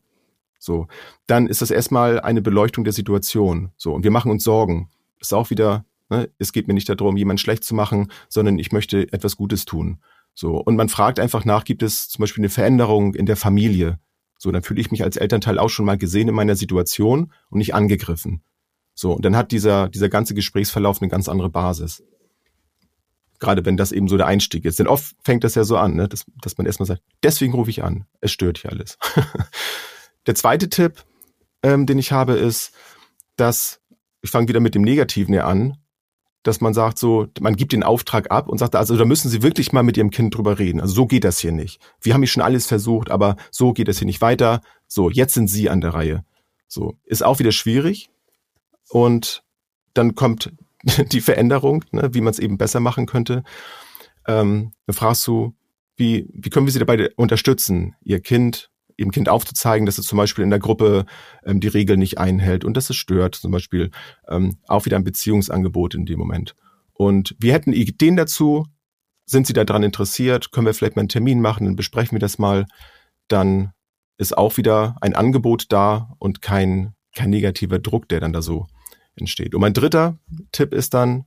So, dann ist das erstmal eine Beleuchtung der Situation. So, und wir machen uns Sorgen. Ist auch wieder, ne, es geht mir nicht darum, jemanden schlecht zu machen, sondern ich möchte etwas Gutes tun. So, und man fragt einfach nach, gibt es zum Beispiel eine Veränderung in der Familie? So, dann fühle ich mich als Elternteil auch schon mal gesehen in meiner Situation und nicht angegriffen. So, und dann hat dieser, dieser ganze Gesprächsverlauf eine ganz andere Basis. Gerade wenn das eben so der Einstieg ist. Denn oft fängt das ja so an, ne, dass, dass man erstmal sagt, deswegen rufe ich an. Es stört hier alles. der zweite Tipp, ähm, den ich habe, ist, dass, ich fange wieder mit dem Negativen hier an, dass man sagt so, man gibt den Auftrag ab und sagt, also da müssen Sie wirklich mal mit Ihrem Kind drüber reden. Also so geht das hier nicht. Wir haben hier schon alles versucht, aber so geht das hier nicht weiter. So, jetzt sind Sie an der Reihe. So, ist auch wieder schwierig. Und dann kommt die Veränderung, ne, wie man es eben besser machen könnte. Ähm, dann fragst du, wie, wie können wir Sie dabei unterstützen, Ihr Kind, Ihrem Kind aufzuzeigen, dass es zum Beispiel in der Gruppe ähm, die Regeln nicht einhält und dass es stört, zum Beispiel ähm, auch wieder ein Beziehungsangebot in dem Moment. Und wir hätten Ideen dazu. Sind Sie daran interessiert? Können wir vielleicht mal einen Termin machen? Dann besprechen wir das mal. Dann ist auch wieder ein Angebot da und kein, kein negativer Druck, der dann da so entsteht. Und mein dritter Tipp ist dann,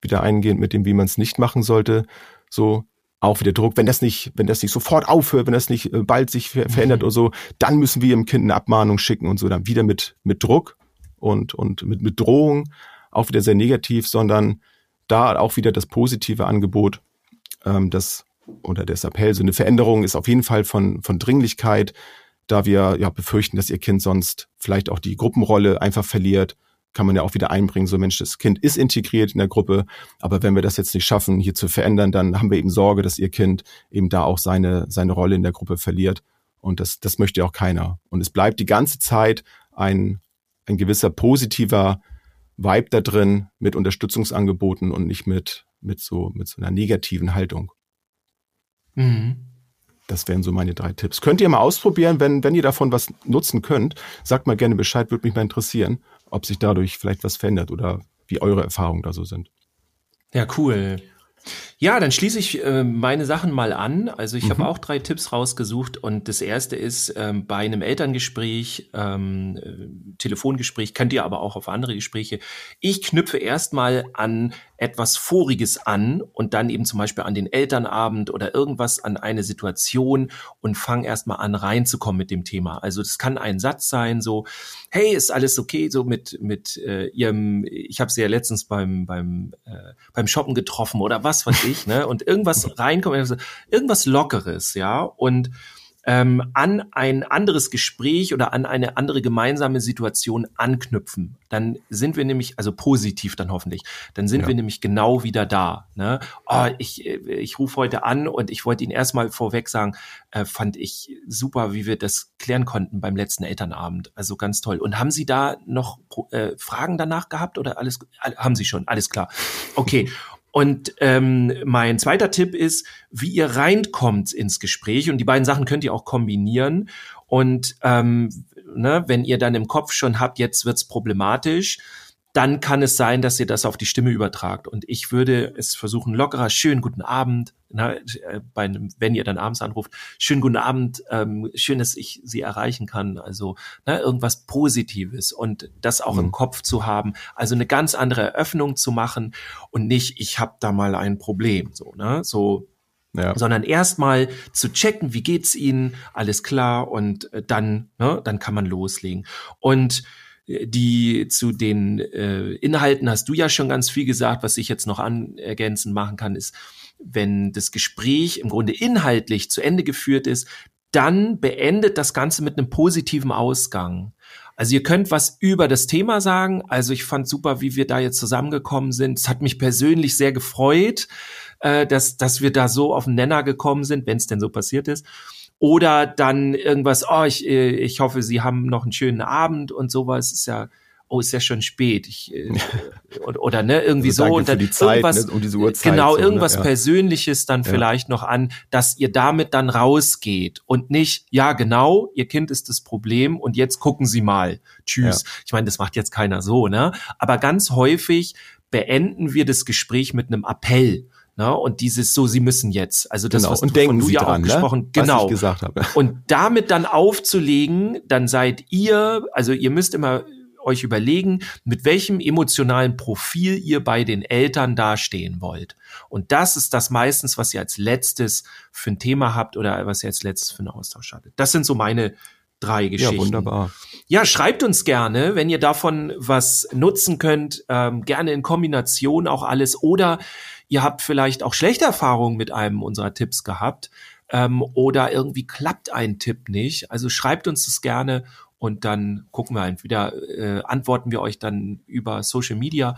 wieder eingehend mit dem, wie man es nicht machen sollte, so auch wieder Druck, wenn das nicht, wenn das nicht sofort aufhört, wenn das nicht äh, bald sich ver verändert mhm. oder so, dann müssen wir dem Kind eine Abmahnung schicken und so, dann wieder mit, mit Druck und, und mit, mit Drohung, auch wieder sehr negativ, sondern da auch wieder das positive Angebot, ähm, das oder das Appell, so eine Veränderung ist auf jeden Fall von, von Dringlichkeit, da wir ja befürchten, dass ihr Kind sonst vielleicht auch die Gruppenrolle einfach verliert kann man ja auch wieder einbringen, so Mensch, das Kind ist integriert in der Gruppe, aber wenn wir das jetzt nicht schaffen, hier zu verändern, dann haben wir eben Sorge, dass ihr Kind eben da auch seine, seine Rolle in der Gruppe verliert. Und das, das möchte auch keiner. Und es bleibt die ganze Zeit ein, ein gewisser positiver Vibe da drin mit Unterstützungsangeboten und nicht mit, mit so, mit so einer negativen Haltung. Mhm. Das wären so meine drei Tipps. Könnt ihr mal ausprobieren, wenn, wenn ihr davon was nutzen könnt. Sagt mal gerne Bescheid, würde mich mal interessieren, ob sich dadurch vielleicht was verändert oder wie eure Erfahrungen da so sind. Ja, cool. Ja, dann schließe ich äh, meine Sachen mal an. Also ich mhm. habe auch drei Tipps rausgesucht und das erste ist ähm, bei einem Elterngespräch, ähm, äh, Telefongespräch, könnt ihr aber auch auf andere Gespräche. Ich knüpfe erstmal an etwas Voriges an und dann eben zum Beispiel an den Elternabend oder irgendwas an eine Situation und fange erstmal an reinzukommen mit dem Thema. Also das kann ein Satz sein, so, hey, ist alles okay, so mit, mit äh, ihrem, ich habe sie ja letztens beim, beim, äh, beim Shoppen getroffen oder was weiß ich, ne? Und irgendwas reinkommt, also irgendwas Lockeres, ja. Und ähm, an ein anderes Gespräch oder an eine andere gemeinsame Situation anknüpfen. Dann sind wir nämlich, also positiv dann hoffentlich, dann sind ja. wir nämlich genau wieder da. Ne? Oh, ich, äh, ich rufe heute an und ich wollte Ihnen erstmal vorweg sagen, äh, fand ich super, wie wir das klären konnten beim letzten Elternabend. Also ganz toll. Und haben Sie da noch äh, Fragen danach gehabt oder alles? Haben Sie schon, alles klar. Okay. Und ähm, mein zweiter Tipp ist, wie ihr reinkommt ins Gespräch. Und die beiden Sachen könnt ihr auch kombinieren. Und ähm, ne, wenn ihr dann im Kopf schon habt, jetzt wird's problematisch, dann kann es sein, dass ihr das auf die Stimme übertragt. Und ich würde es versuchen, lockerer, schönen guten Abend, na, äh, bei wenn ihr dann abends anruft, schönen guten Abend, ähm, schön, dass ich Sie erreichen kann. Also na, irgendwas Positives und das auch mhm. im Kopf zu haben. Also eine ganz andere Eröffnung zu machen und nicht, ich habe da mal ein Problem. So, ne? So ja. sondern erstmal zu checken, wie geht's Ihnen, alles klar und äh, dann, ne, dann kann man loslegen. Und die zu den äh, Inhalten hast du ja schon ganz viel gesagt. Was ich jetzt noch an ergänzen machen kann, ist, wenn das Gespräch im Grunde inhaltlich zu Ende geführt ist, dann beendet das Ganze mit einem positiven Ausgang. Also ihr könnt was über das Thema sagen. Also ich fand super, wie wir da jetzt zusammengekommen sind. Es hat mich persönlich sehr gefreut, äh, dass, dass wir da so auf den Nenner gekommen sind, wenn es denn so passiert ist. Oder dann irgendwas, oh, ich, äh, ich hoffe, Sie haben noch einen schönen Abend und sowas. Ist ja, oh, ist ja schon spät. Ich, äh, oder, oder ne, irgendwie also so. Und dann Zeit, irgendwas, ne, um diese Uhrzeit genau, so, ne? irgendwas ja. Persönliches dann ja. vielleicht noch an, dass ihr damit dann rausgeht und nicht, ja, genau, Ihr Kind ist das Problem und jetzt gucken Sie mal. Tschüss. Ja. Ich meine, das macht jetzt keiner so, ne? Aber ganz häufig beenden wir das Gespräch mit einem Appell. Ne? Und dieses so, sie müssen jetzt. Also das, genau. was und du, denken du sie ja dran, auch gesprochen, ne? genau. Was ich gesagt habe. Und damit dann aufzulegen, dann seid ihr, also ihr müsst immer euch überlegen, mit welchem emotionalen Profil ihr bei den Eltern dastehen wollt. Und das ist das meistens, was ihr als letztes für ein Thema habt oder was ihr als letztes für einen Austausch hattet. Das sind so meine drei Geschichten. Ja, wunderbar. Ja, schreibt uns gerne, wenn ihr davon was nutzen könnt, ähm, gerne in Kombination auch alles oder Ihr habt vielleicht auch schlechte Erfahrungen mit einem unserer Tipps gehabt ähm, oder irgendwie klappt ein Tipp nicht. Also schreibt uns das gerne und dann gucken wir entweder äh, antworten wir euch dann über Social Media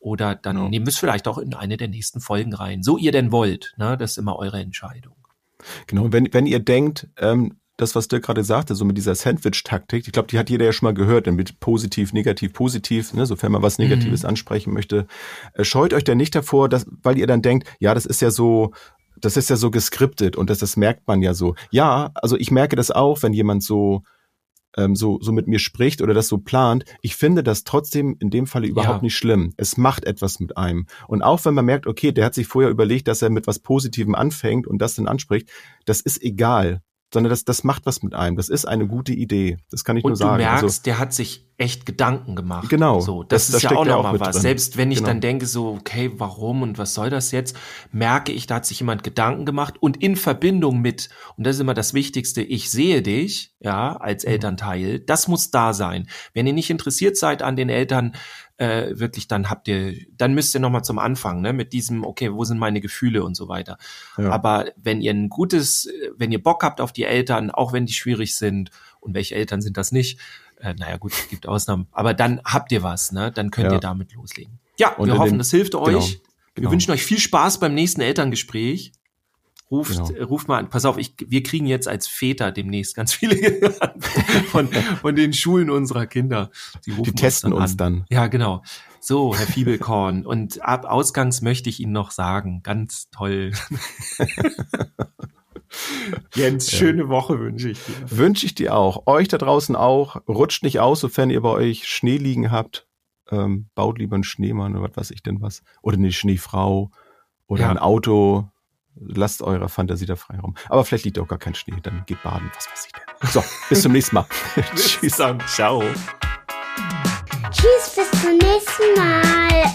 oder dann ja. nehmen wir es vielleicht auch in eine der nächsten Folgen rein. So ihr denn wollt. Ne? Das ist immer eure Entscheidung. Genau, wenn, wenn ihr denkt, ähm, das, was Dirk gerade sagte, so mit dieser Sandwich-Taktik, ich glaube, die hat jeder ja schon mal gehört, mit positiv, negativ, positiv, ne, sofern man was Negatives mhm. ansprechen möchte. Äh, scheut euch da nicht davor, dass, weil ihr dann denkt, ja, das ist ja so, das ist ja so geskriptet und das, das merkt man ja so. Ja, also ich merke das auch, wenn jemand so, ähm, so, so mit mir spricht oder das so plant. Ich finde das trotzdem in dem Falle überhaupt ja. nicht schlimm. Es macht etwas mit einem. Und auch wenn man merkt, okay, der hat sich vorher überlegt, dass er mit was Positivem anfängt und das dann anspricht, das ist egal sondern das, das macht was mit einem. Das ist eine gute Idee. Das kann ich und nur sagen. Und du also merkst, also, der hat sich echt Gedanken gemacht. Genau. So, das, Das- ist das ja auch nochmal was. drin. Selbst wenn ich Genau. dann denke so, okay, warum und was soll das jetzt, merke ich, da hat sich jemand Gedanken gemacht und in Verbindung mit, und das ist immer das Wichtigste, ich sehe dich, ja, Mhm. als Elternteil, das muss da sein. Wenn ihr nicht interessiert seid an den Eltern, äh, wirklich, dann habt ihr, dann müsst ihr nochmal zum Anfang, ne, mit diesem, okay, wo sind meine Gefühle und so weiter. Ja. Aber wenn ihr ein gutes, wenn ihr Bock habt auf die Eltern, auch wenn die schwierig sind, und welche Eltern sind das nicht? Äh, naja, gut, es gibt Ausnahmen. Aber dann habt ihr was, ne? Dann könnt Ja. ihr damit loslegen. Ja, Und wir hoffen, dem- das hilft euch. genau, Wir genau. wünschen euch viel Spaß beim nächsten Elterngespräch. Ruft, Genau. äh, ruft mal an. Pass auf, ich, wir kriegen jetzt als Väter demnächst ganz viele von, von den Schulen unserer Kinder. Die, rufen Die testen dann uns an. dann. Ja, genau. So, Herr Fiebelkorn. Und ab Ausgangs möchte ich Ihnen noch sagen, ganz toll. Jens, schöne Woche wünsche ich dir. Wünsche ich dir auch. Euch da draußen auch. Rutscht nicht aus, sofern ihr bei euch Schnee liegen habt. Ähm, baut lieber einen Schneemann oder was weiß ich denn was. Oder eine Schneefrau oder Ja. ein Auto. Lasst eurer Fantasie da Freiraum. Aber vielleicht liegt auch gar kein Schnee. Dann geht baden. Was weiß ich denn. So, bis zum nächsten Mal. Tschüss. Dann, ciao. Tschüss, bis zum nächsten Mal.